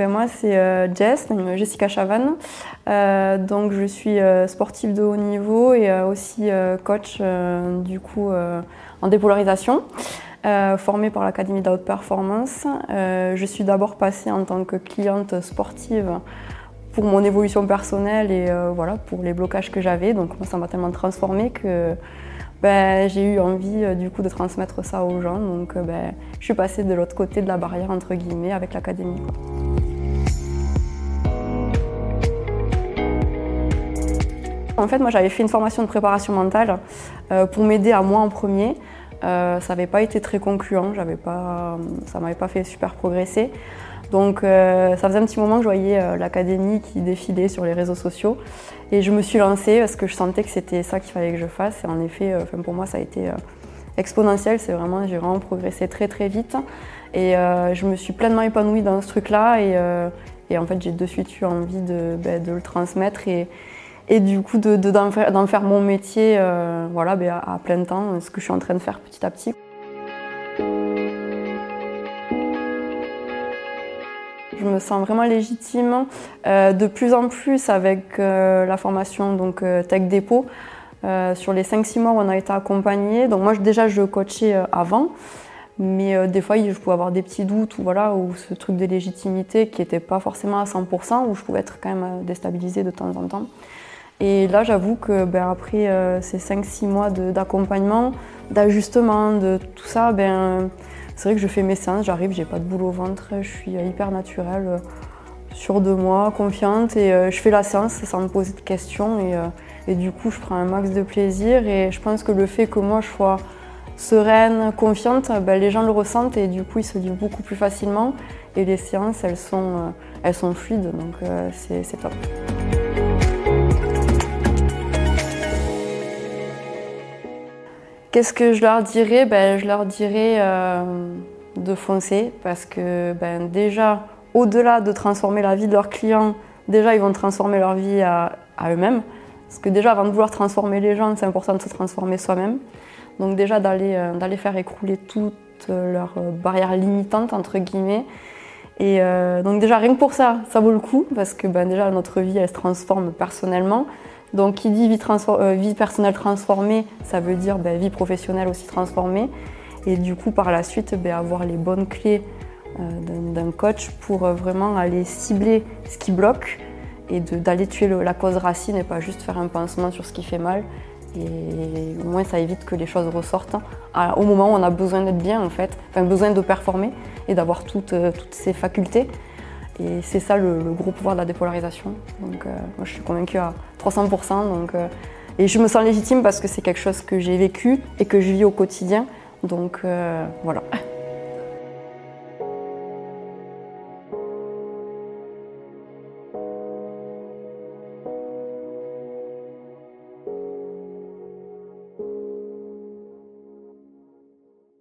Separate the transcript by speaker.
Speaker 1: Ben moi, c'est euh, Jess, Jessica Chavanne. Euh, donc, je suis euh, sportive de haut niveau et aussi coach du coup en dépolarisation, formée par l'Académie d'Out Performance. je suis d'abord passée en tant que cliente sportive pour mon évolution personnelle et voilà pour les blocages que j'avais. Donc, ça m'a tellement transformée que ben, j'ai eu envie du coup de transmettre ça aux gens. Donc, ben, je suis passée de l'autre côté de la barrière entre guillemets avec l'académie. En fait, moi, j'avais fait une formation de préparation mentale euh, pour m'aider à moi en premier. Euh, ça n'avait pas été très concluant, pas, ça ne m'avait pas fait super progresser. Donc euh, ça faisait un petit moment que je voyais l'académie qui défilait sur les réseaux sociaux. Et je me suis lancée parce que je sentais que c'était ça qu'il fallait que je fasse. Et en effet pour moi ça a été exponentiel, c'est vraiment j'ai vraiment progressé très très vite. Et je me suis pleinement épanouie dans ce truc là et, en fait j'ai de suite eu envie de, ben, de le transmettre. Et, et du coup d'en de, faire, faire, mon métier euh, voilà, ben, à, plein temps, ce que je suis en train de faire petit à petit. Je me sens vraiment légitime euh, de plus en plus avec euh, la formation donc, Tech Dépôt. sur les 5-6 mois où on a été accompagné. Donc moi déjà je coachais avant, mais des fois je pouvais avoir des petits doutes ou voilà, ou ce truc de légitimité qui n'était pas forcément à 100%, où je pouvais être quand même déstabilisée de temps en temps. Et là, j'avoue que ben, après euh, ces 5-6 mois d'accompagnement, d'ajustement, de tout ça, ben, c'est vrai que je fais mes séances, j'arrive, j'ai pas de boule au ventre, je suis hyper naturelle, euh, sûre de moi, confiante, et euh, je fais la séance sans me poser de questions. Et, du coup, je prends un max de plaisir. Et je pense que le fait que moi, je sois sereine, confiante, ben, les gens le ressentent et du coup, ils se livrent beaucoup plus facilement. Et les séances, sont, elles sont fluides, donc c'est top. Qu'est-ce que je leur dirais? Ben, Je leur dirais euh, de foncer parce que ben, déjà, au-delà de transformer la vie de leurs clients, déjà ils vont transformer leur vie à, eux-mêmes. Parce que déjà, avant de vouloir transformer les gens, c'est important de se transformer soi-même. Donc déjà d'aller euh, faire écrouler toutes leurs euh, barrières limitantes, entre guillemets. Et donc déjà, rien que pour ça, ça vaut le coup, parce que ben, déjà, notre vie, elle se transforme personnellement. Donc, qui dit euh, vie, personnelle transformée, ça veut dire ben, vie professionnelle aussi transformée. Et du coup, par la suite, ben, avoir les bonnes clés euh, d'un coach pour euh, vraiment aller cibler ce qui bloque et d'aller tuer la cause racine et pas juste faire un pansement sur ce qui fait mal. Et au moins, ça évite que les choses ressortent hein, au moment où on a besoin d'être bien, en fait, enfin, besoin de performer et d'avoir toutes, toutes ces facultés. Et c'est ça le, gros pouvoir de la dépolarisation. Donc euh, moi je suis convaincue à 300%. Donc, euh, et je me sens légitime parce que c'est quelque chose que j'ai vécu et que je vis au quotidien. Donc euh, voilà.